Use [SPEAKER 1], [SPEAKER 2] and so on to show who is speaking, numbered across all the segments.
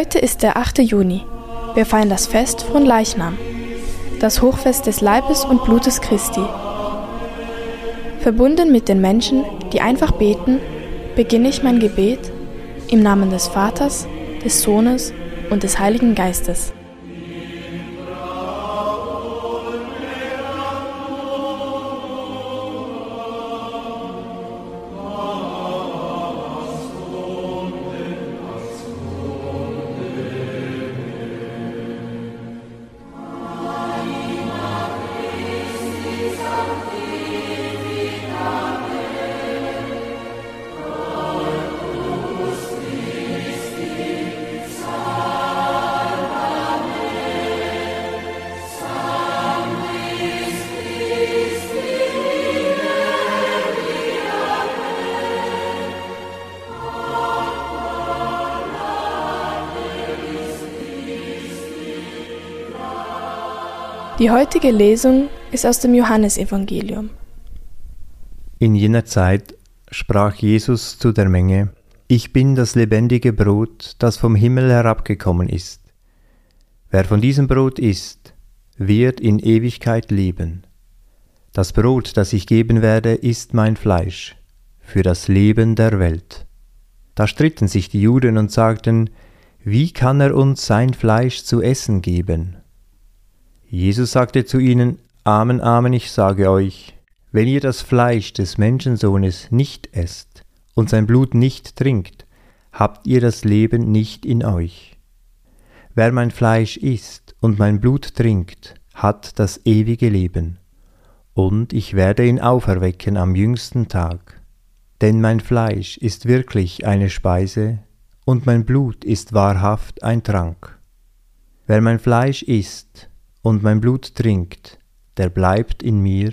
[SPEAKER 1] Heute ist der 8. Juni. Wir feiern das Fest von Leichnam, das Hochfest des Leibes und Blutes Christi. Verbunden mit den Menschen, die einfach beten, beginne ich mein Gebet im Namen des Vaters, des Sohnes und des Heiligen Geistes. Die heutige Lesung ist aus dem Johannesevangelium.
[SPEAKER 2] In jener Zeit sprach Jesus zu der Menge, Ich bin das lebendige Brot, das vom Himmel herabgekommen ist. Wer von diesem Brot isst, wird in Ewigkeit leben. Das Brot, das ich geben werde, ist mein Fleisch, für das Leben der Welt. Da stritten sich die Juden und sagten, Wie kann er uns sein Fleisch zu essen geben? Jesus sagte zu ihnen, Amen, Amen, ich sage euch, wenn ihr das Fleisch des Menschensohnes nicht esst und sein Blut nicht trinkt, habt ihr das Leben nicht in euch. Wer mein Fleisch isst und mein Blut trinkt, hat das ewige Leben, und ich werde ihn auferwecken am jüngsten Tag. Denn mein Fleisch ist wirklich eine Speise, und mein Blut ist wahrhaft ein Trank. Wer mein Fleisch isst und mein Blut trinkt, der bleibt in mir,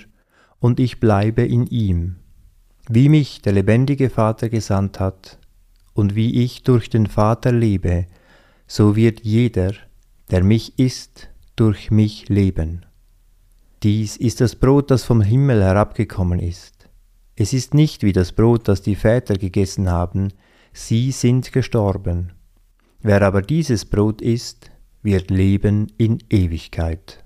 [SPEAKER 2] und ich bleibe in ihm. Wie mich der lebendige Vater gesandt hat, und wie ich durch den Vater lebe, so wird jeder, der mich isst, durch mich leben. Dies ist das Brot, das vom Himmel herabgekommen ist. Es ist nicht wie das Brot, das die Väter gegessen haben, sie sind gestorben. Wer aber dieses Brot isst, wird leben in Ewigkeit.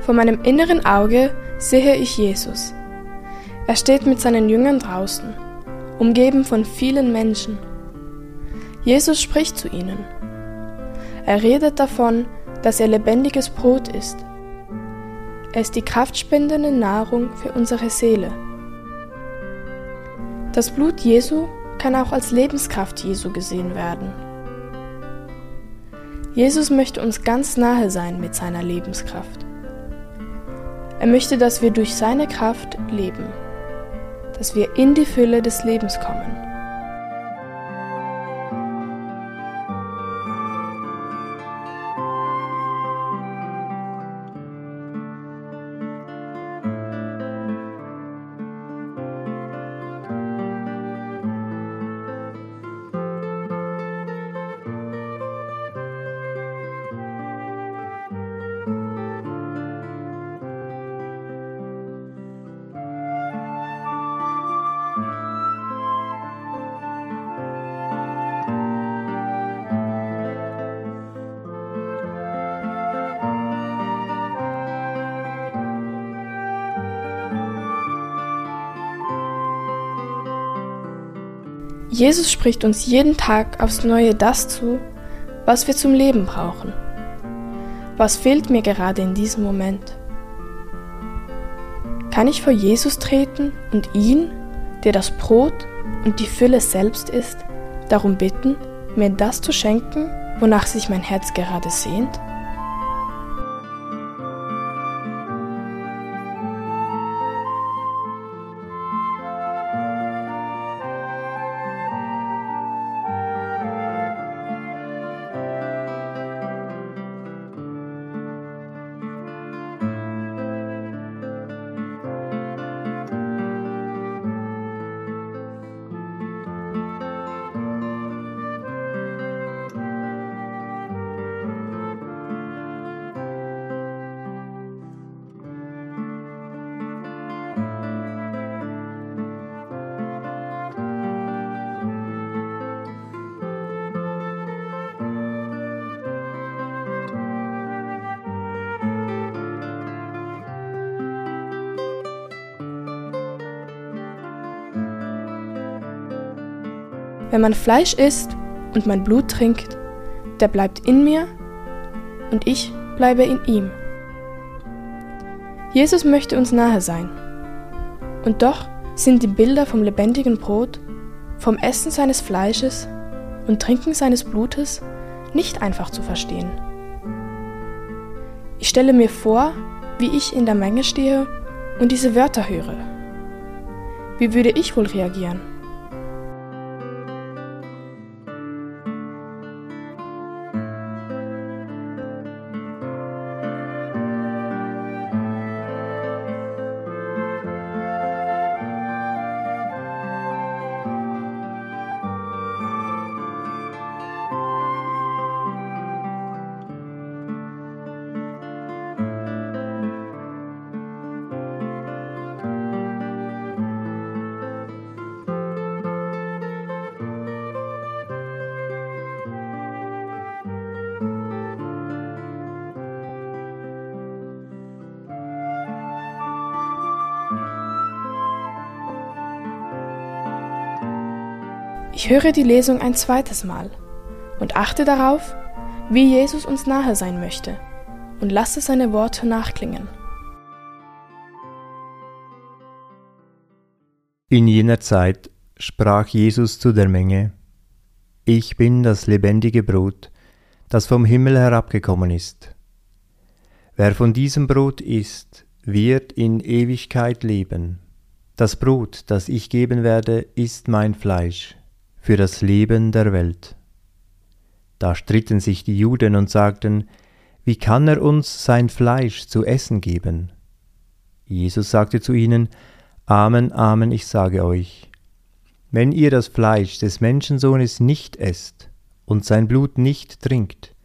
[SPEAKER 1] Vor meinem inneren Auge sehe ich Jesus. Er steht mit seinen Jüngern draußen, umgeben von vielen Menschen. Jesus spricht zu ihnen. Er redet davon, dass er lebendiges Brot ist er ist die kraftspendende Nahrung für unsere Seele. Das Blut Jesu kann auch als Lebenskraft Jesu gesehen werden. Jesus möchte uns ganz nahe sein mit seiner Lebenskraft. Er möchte, dass wir durch seine Kraft leben, dass wir in die Fülle des Lebens kommen. Jesus spricht uns jeden Tag aufs Neue das zu, was wir zum Leben brauchen. Was fehlt mir gerade in diesem Moment? Kann ich vor Jesus treten und ihn, der das Brot und die Fülle selbst ist, darum bitten, mir das zu schenken, wonach sich mein Herz gerade sehnt? Wer mein Fleisch isst und mein Blut trinkt, der bleibt in mir und ich bleibe in ihm. Jesus möchte uns nahe sein. Und doch sind die Bilder vom lebendigen Brot, vom Essen seines Fleisches und Trinken seines Blutes nicht einfach zu verstehen. Ich stelle mir vor, wie ich in der Menge stehe und diese Wörter höre. Wie würde ich wohl reagieren? Ich höre die Lesung ein zweites Mal und achte darauf, wie Jesus uns nahe sein möchte und lasse seine Worte nachklingen.
[SPEAKER 2] In jener Zeit sprach Jesus zu der Menge, Ich bin das lebendige Brot, das vom Himmel herabgekommen ist. Wer von diesem Brot isst, wird in Ewigkeit leben. Das Brot, das ich geben werde, ist mein Fleisch für das Leben der Welt. Da stritten sich die Juden und sagten, wie kann er uns sein Fleisch zu essen geben? Jesus sagte zu ihnen, Amen, Amen, ich sage euch, wenn ihr das Fleisch des Menschensohnes nicht esst und sein Blut nicht trinkt,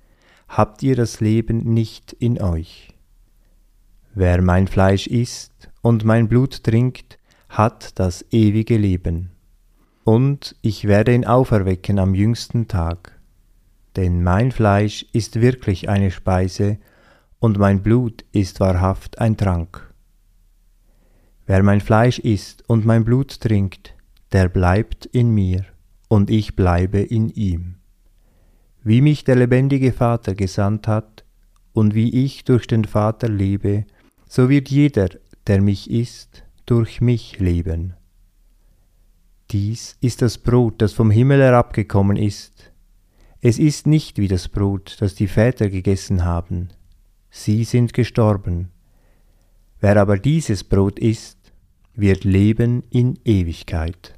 [SPEAKER 2] habt ihr das Leben nicht in euch. Wer mein Fleisch isst und mein Blut trinkt, hat das ewige Leben und ich werde ihn auferwecken am jüngsten Tag. Denn mein Fleisch ist wirklich eine Speise, und mein Blut ist wahrhaft ein Trank. Wer mein Fleisch isst und mein Blut trinkt, der bleibt in mir, und ich bleibe in ihm. Wie mich der lebendige Vater gesandt hat, und wie ich durch den Vater lebe, so wird jeder, der mich isst, durch mich leben. Dies ist das Brot, das vom Himmel herabgekommen ist. Es ist nicht wie das Brot, das die Väter gegessen haben. Sie sind gestorben. Wer aber dieses Brot isst, wird leben in Ewigkeit.